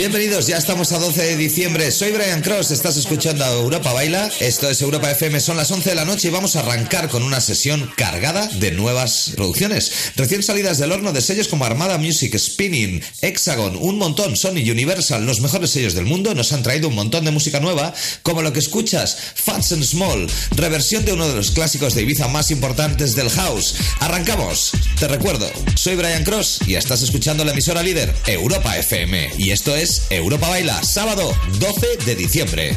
Bienvenidos, ya estamos a 12 de diciembre. Soy Brian Cross, estás escuchando a Europa Baila. Esto es Europa FM, son las 11 de la noche y vamos a arrancar con una sesión cargada de nuevas producciones. Recién salidas del horno de sellos como Armada Music, Spinning, Hexagon, un montón, Sony, Universal, los mejores sellos del mundo, nos han traído un montón de música nueva, como lo que escuchas, Fats and Small, reversión de uno de los clásicos de Ibiza más importantes del house. Arrancamos. Te recuerdo, soy Brian Cross y estás escuchando la emisora líder Europa FM. Y esto es Europa Baila, sábado 12 de diciembre.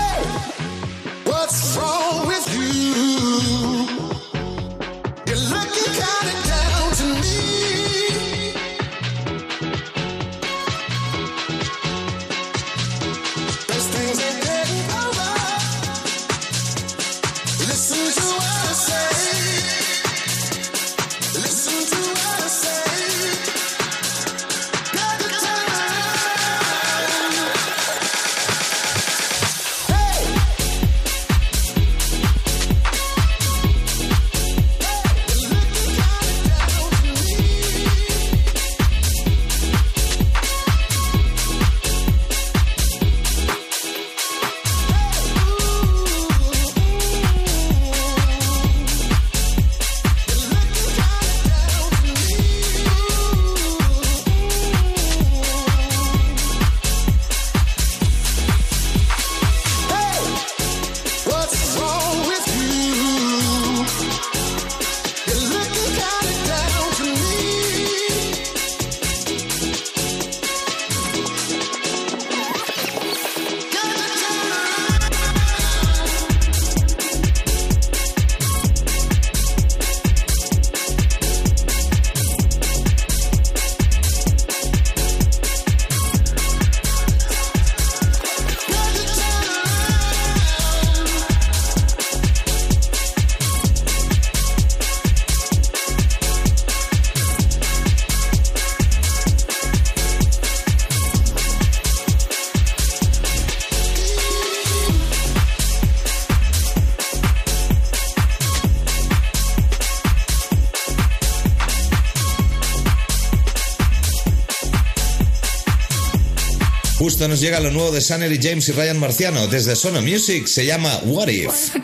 Justo nos llega lo nuevo de Sanner y James y Ryan Marciano desde Sono Music, se llama What If.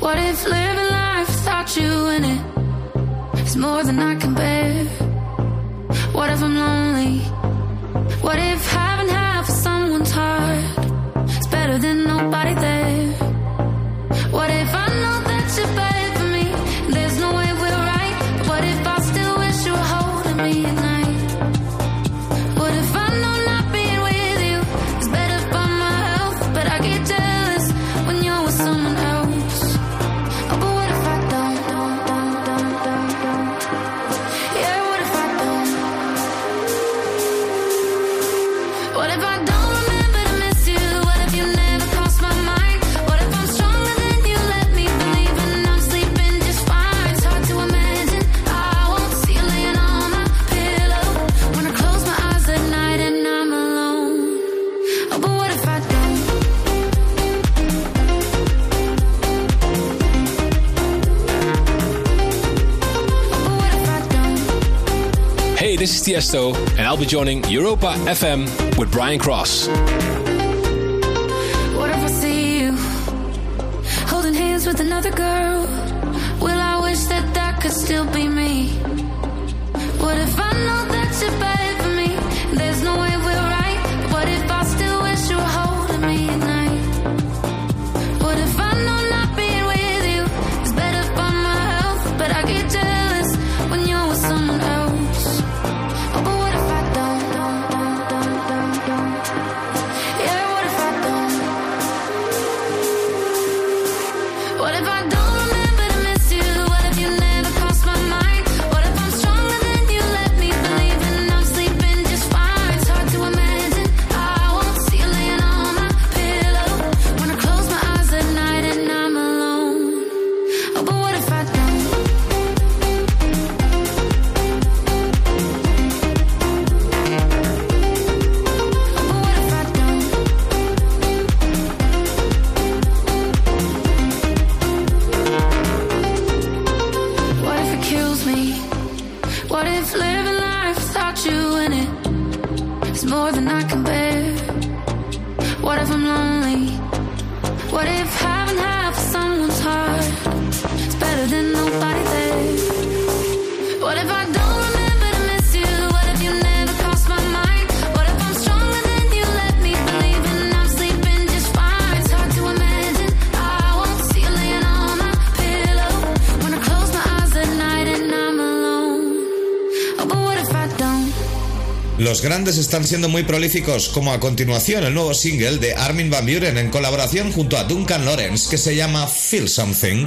What if living life without you in it is more than I can bear? What if I'm lonely? What if having half of someone's heart is better than nobody there? What if I Tiesto, and I'll be joining Europa FM with Brian Cross. What if I see you holding hands with another girl? Will I wish that that could still be me? grandes están siendo muy prolíficos, como a continuación el nuevo single de Armin Van Buren en colaboración junto a Duncan Lawrence que se llama Feel Something.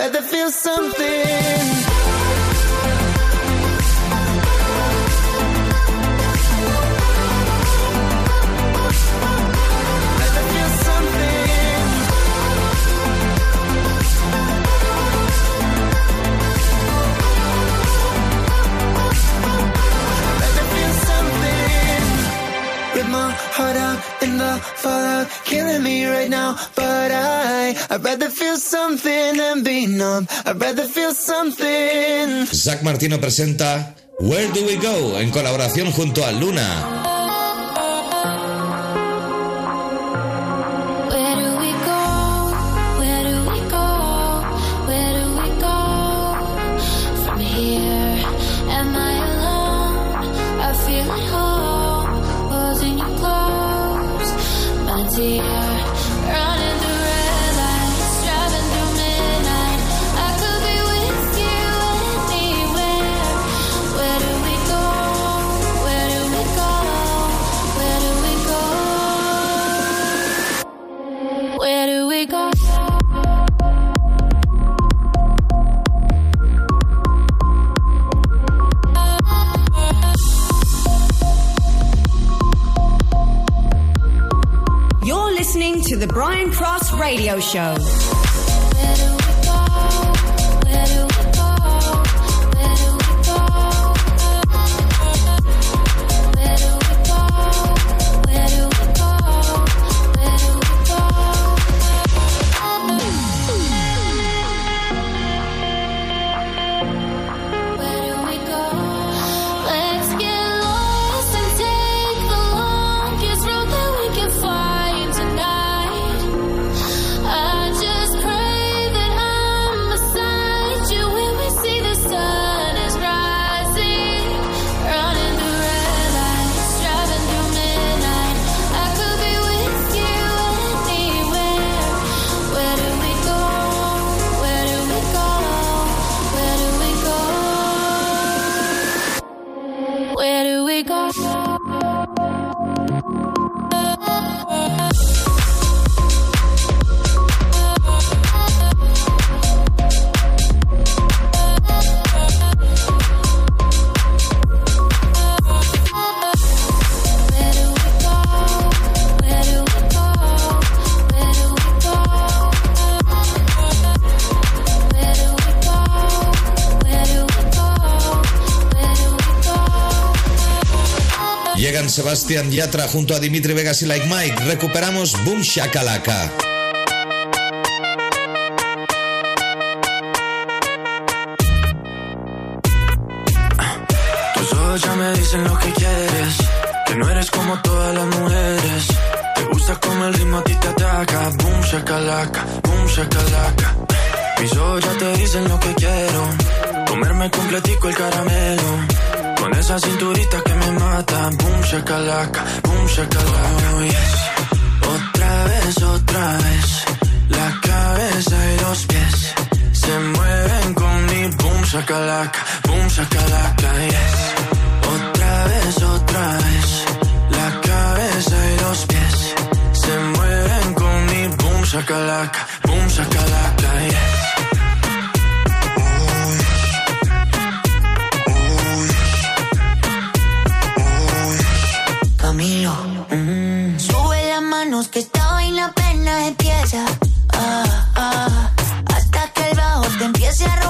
rather feel something. I'd rather feel something than be numb. I'd rather feel something. Zach Martino presenta Where Do We Go en colaboración junto a Luna. show. Sebastián Yatra junto a Dimitri Vegas y Like Mike. Recuperamos Boom Shakalaka. Tus ojos ya me dicen lo que quieres, que no eres como todas las mujeres. Te gusta como el ritmo a ti te ataca. Boom Shakalaka, Boom Shakalaka. Mis ojos ya te dicen lo que quiero, comerme completico el caramelo con esa cinturita que me mata, boom shakalaka, boom shakalaka, oh, yes. Otra vez, otra vez, la cabeza y los pies se mueven con mi boom shakalaka, boom shakalaka, yes. Otra vez, otra vez, la cabeza y los pies se mueven con mi boom shakalaka, boom shakalaka. Sube las manos que esta vaina apenas empieza. Ah, ah. Hasta que el bajo te empiece a romper.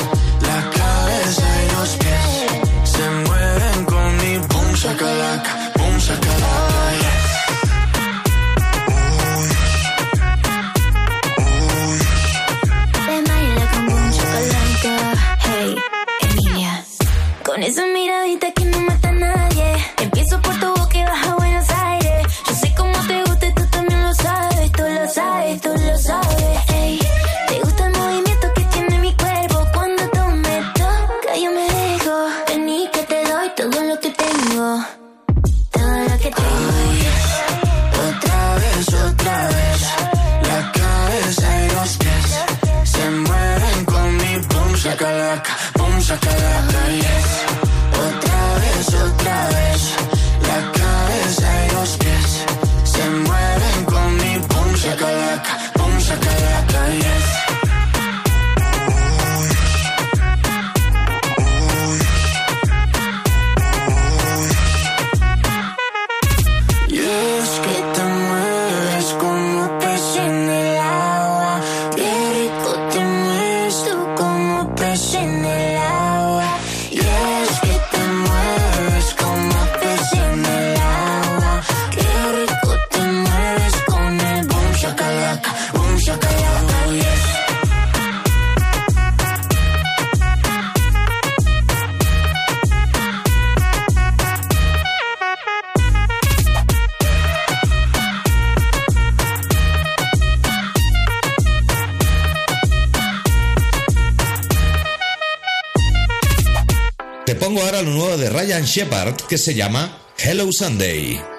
Shepard que se llama Hello Sunday.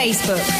Facebook.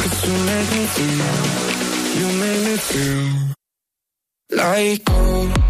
Cause you make me feel. You make me feel like home.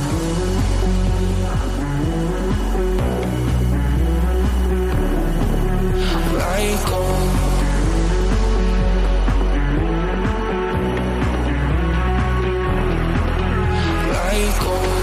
Like gold.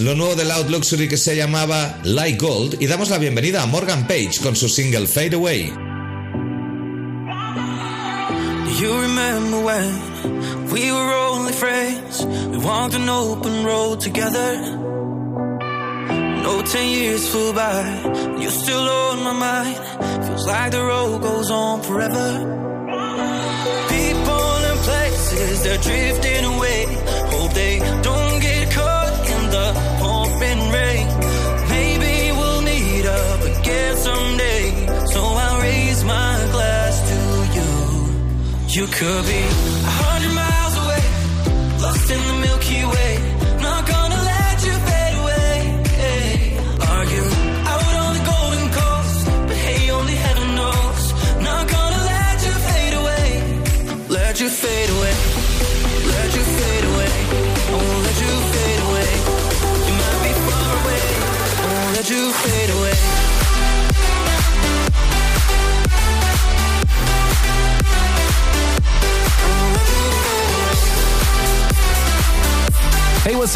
Lo nuevo de Loud Luxury que se llamaba Like Gold y damos la bienvenida a Morgan Page con su single Fade Away. You remember when we were only friends? We walked an open road together. No, ten years flew by, you're still on my mind. Feels like the road goes on forever. People and places, they're drifting away. So I'll raise my glass to you. You could be a hundred miles away, lost in the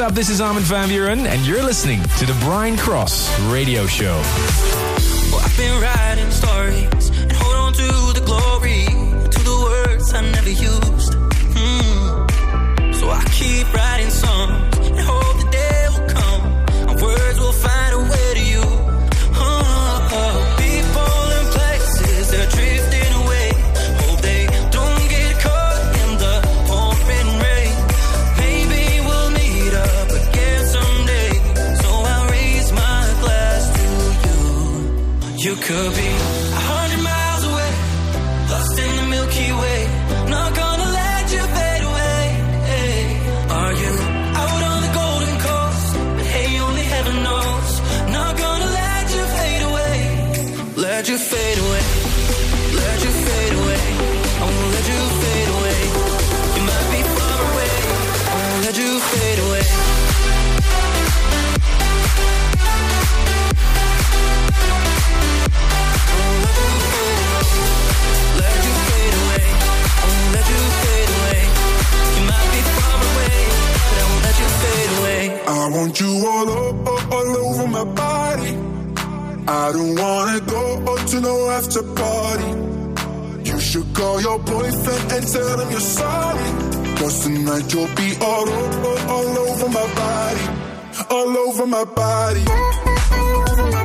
up? This is Armin van Buuren, and you're listening to the Brian Cross Radio Show. Well, I've been writing stories and hold on to the glory, to the words I never used. Hmm. So I keep writing could want you all, o- all over my body. I don't wanna go to no after party. You should call your boyfriend and tell him you're sorry. Cause tonight you'll be all, all over my body. All over my body. all over my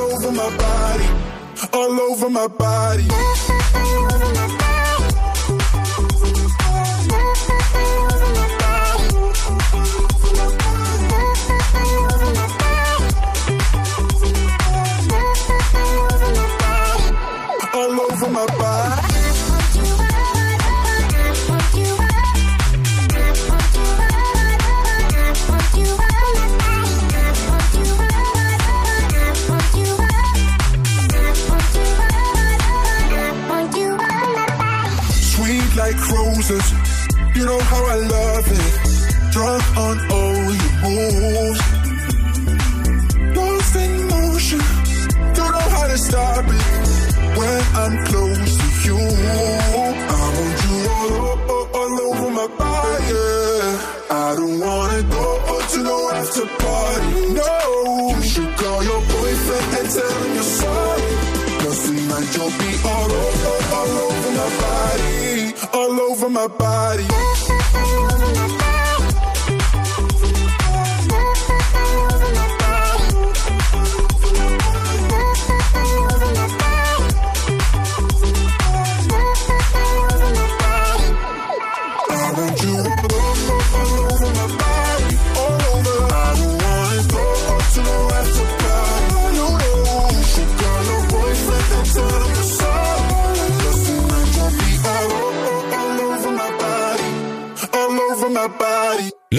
my body, all over my body. And tell him you're sorry. Cause tonight you'll be all over, all over my body, all over my body.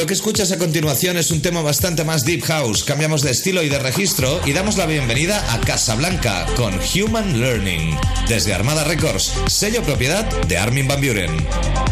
Lo que escuchas a continuación es un tema bastante más deep house. Cambiamos de estilo y de registro y damos la bienvenida a Casablanca con Human Learning. Desde Armada Records, sello propiedad de Armin Van Buren.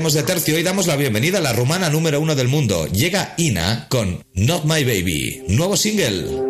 cambiamos de tercio y damos la bienvenida a la rumana número uno del mundo. Llega Ina con Not My Baby, nuevo single.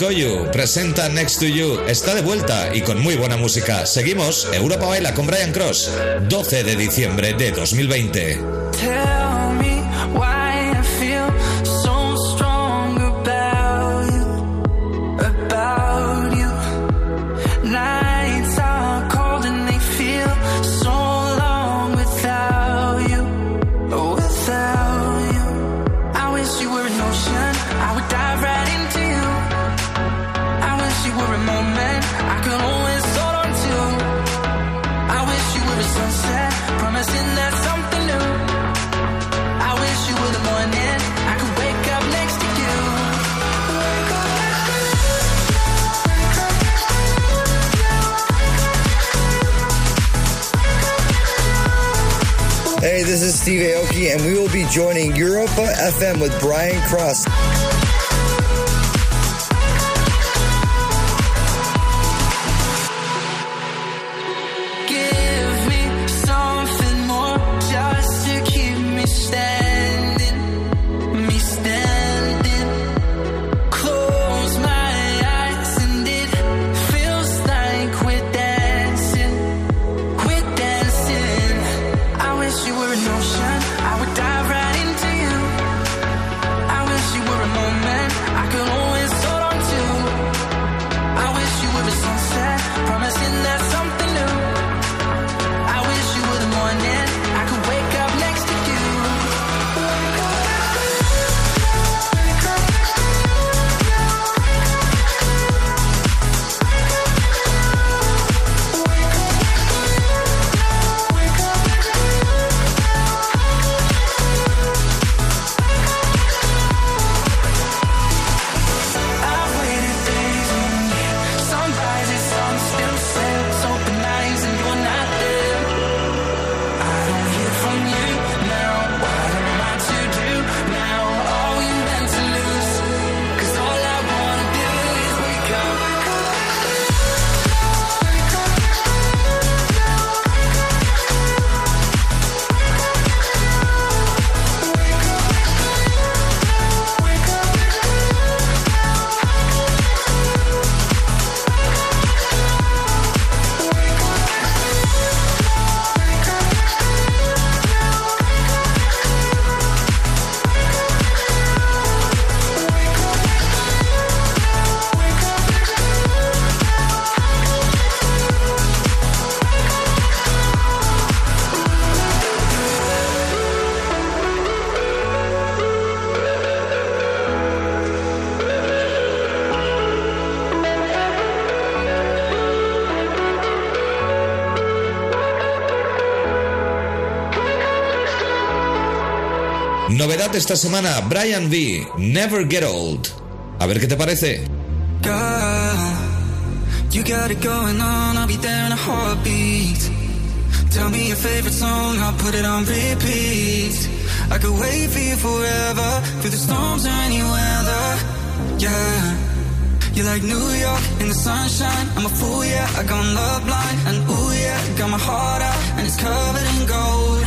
Koyu presenta Next to You. Está de vuelta y con muy buena música. Seguimos Europa Baila con Brian Cross, 12 de diciembre de 2020. and we will be joining Europa FM with Brian Cross. Novedad esta semana, Brian V, Never Get Old. A ver qué te parece. You got it going on, I'll be there in a heartbeat. Tell me your favorite song, I'll put it on repeat. I could wait for you forever, through the storms or any weather. Yeah. You're like New York in the sunshine. I'm a fool, yeah. I gone love blind. And ooh, yeah. Got my heart out and it's covered in gold.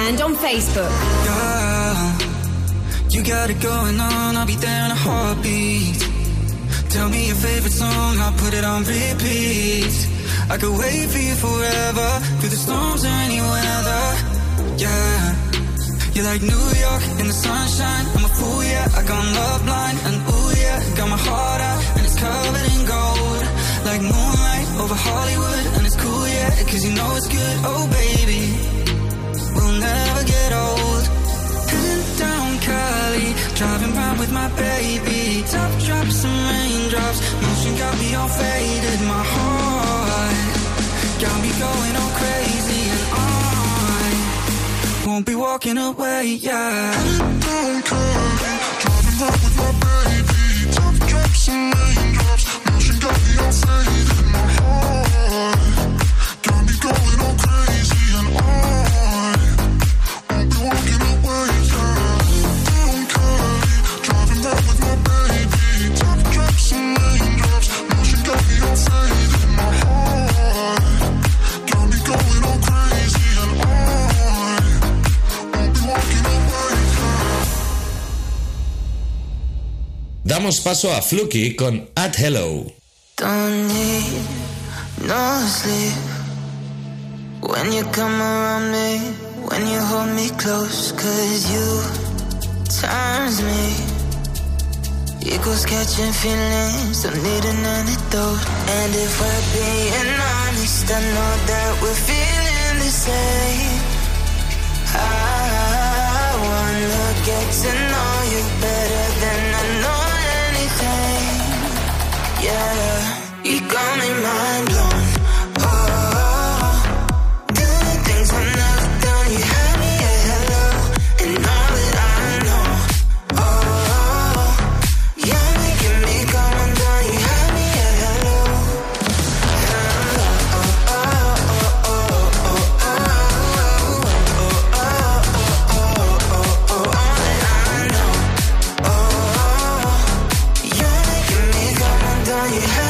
And on Facebook. Girl, you got it going on, I'll be there in a heartbeat. Tell me your favorite song, I'll put it on repeat. I could wait for you forever, through the storms or any weather. Yeah. You're like New York in the sunshine. I'm a fool, yeah. I got love blind. And ooh, yeah. Got my heart out and it's covered in gold. Like moonlight over Hollywood. And it's cool, yeah. Cause you know it's good. Oh, baby. We'll never get old. Heading down Cali. Driving round with my baby. Top won't be walking away, yeah. Driving round with my baby. Top drops and raindrops, motion got me all faded. Damos paso a Fluky con At Hello. Don't need no sleep when you come around me, when you hold me close, cause you turns me. Equals catching feelings, don't need an antidote. And if we're being honest, I know that we're feeling the same. I wanna get to know you better Yeah, you got me mind blown. You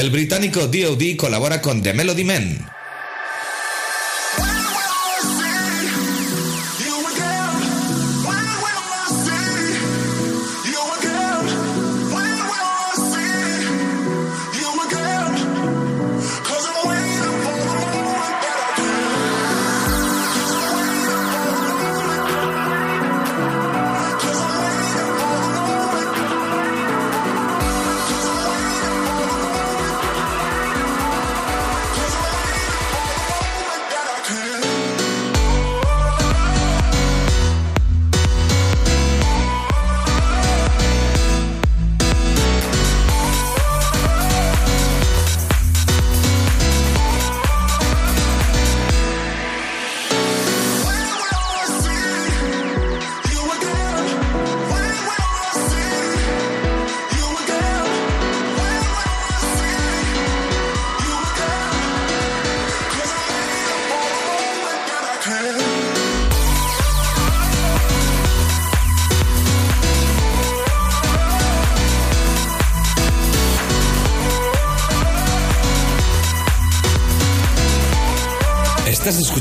El británico DOD colabora con The Melody Men.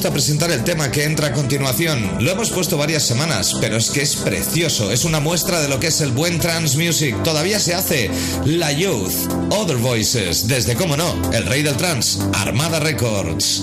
Gusta presentar el tema que entra a continuación? Lo hemos puesto varias semanas, pero es que es precioso. Es una muestra de lo que es el buen trance music. Todavía se hace. La Youth, Other Voices, desde, cómo no, el rey del trance, Armada Records.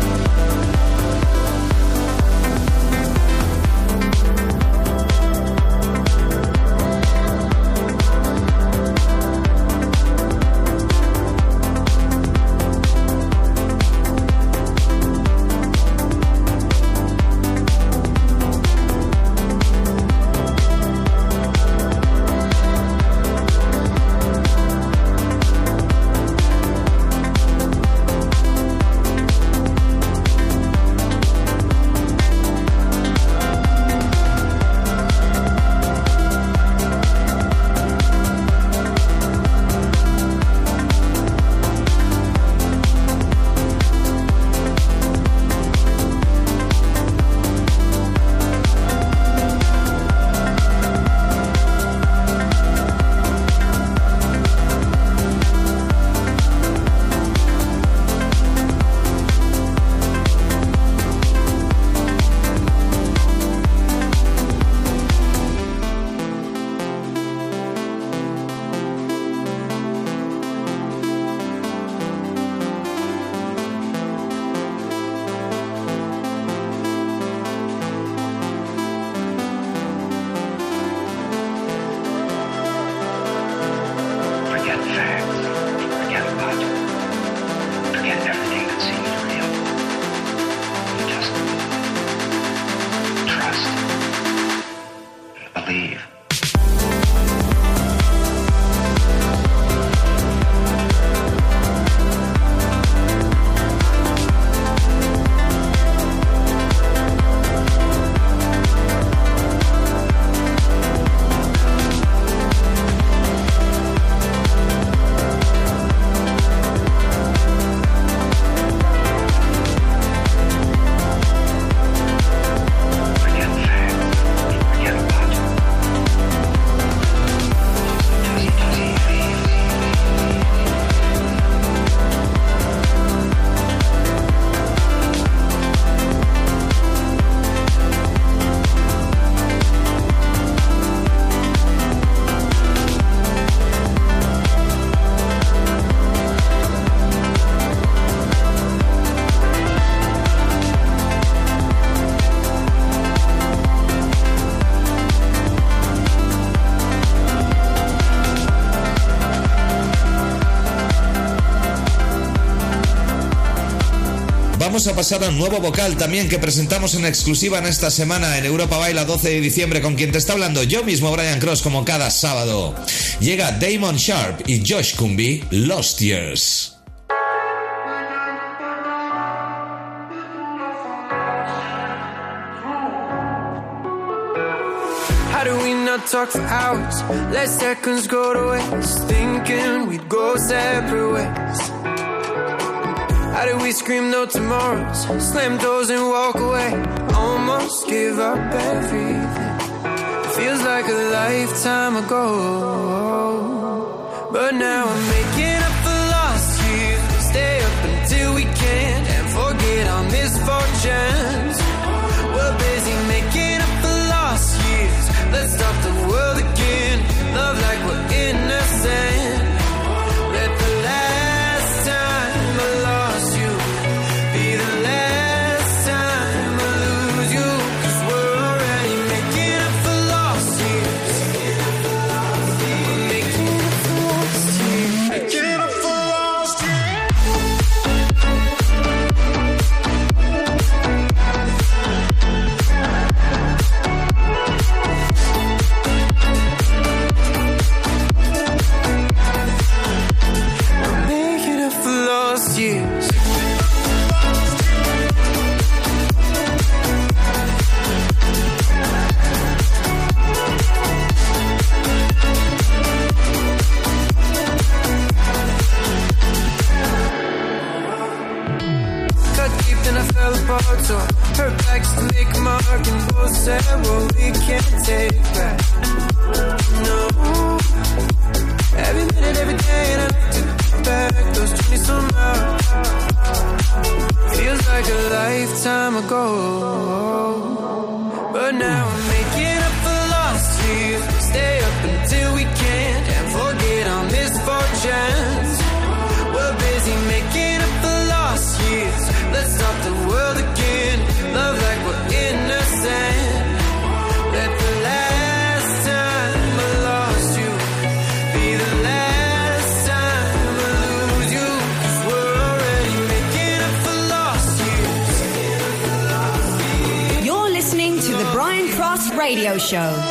Vamos a pasar a un nuevo vocal también que presentamos en exclusiva en esta semana en Europa Baila 12 de diciembre con quien te está hablando yo mismo Brian Cross como cada sábado. Llega Damon Sharp y Josh Cumby, Lost Years. talk for hours. How do we scream no tomorrows? Slam doors and walk away. Almost give up everything. Feels like a lifetime ago. But now I'm photo. Her back's to make a mark, and both said what we can't take back. No. Every minute, every day, and I look back those 20 some hours. Feels like a lifetime ago. Show.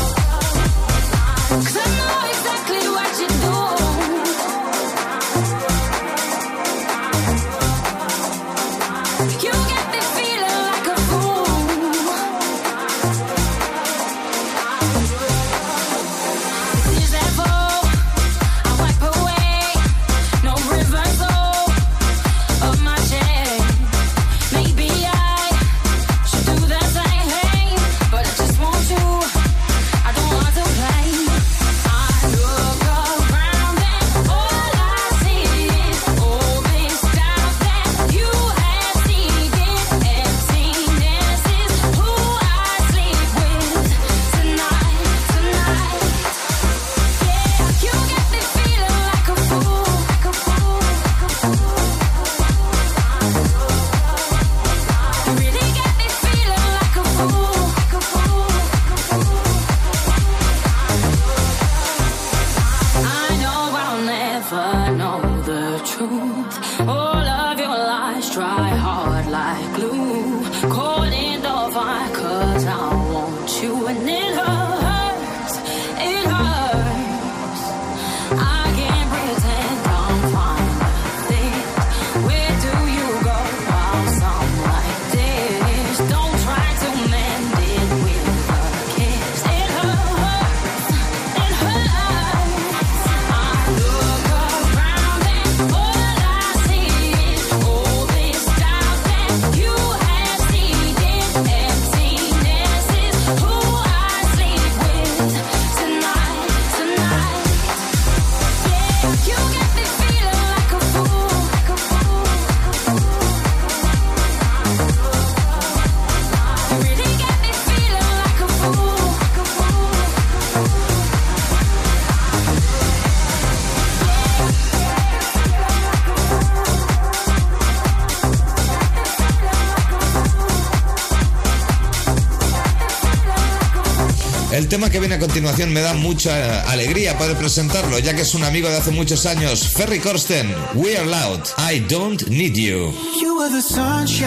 Tema que viene a continuación me da mucha alegría poder presentarlo, ya que es un amigo de hace muchos años, Ferry Corsten. We are loud. I don't need you. You were the sunshine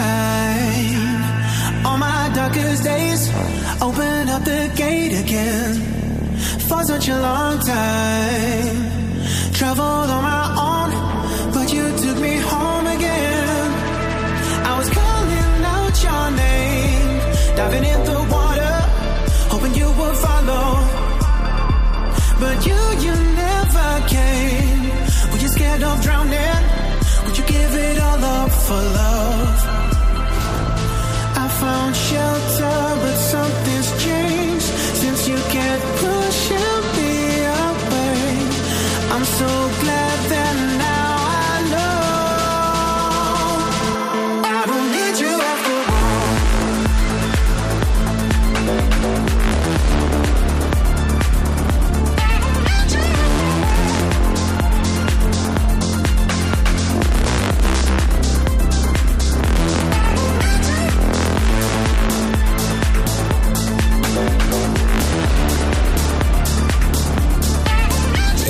on my darkest days. Open up the gate again for such a long time. Traveled on my own, but you took me home again. I was calling out your name, diving in the But you, you never came. Were you scared of drowning? Would you give it all up for love? I found shelter, but something's changed since you kept pushing me away. I'm so glad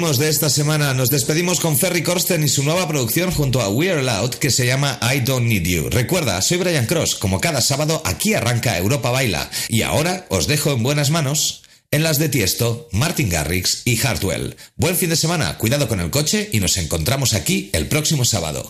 De esta semana, nos despedimos con Ferry Corsten y su nueva producción junto a We Are Loud que se llama I Don't Need You. Recuerda, soy Brian Cross, como cada sábado aquí arranca Europa Baila y ahora os dejo en buenas manos en las de Tiesto, Martin Garrix y Hartwell. Buen fin de semana, cuidado con el coche y nos encontramos aquí el próximo sábado.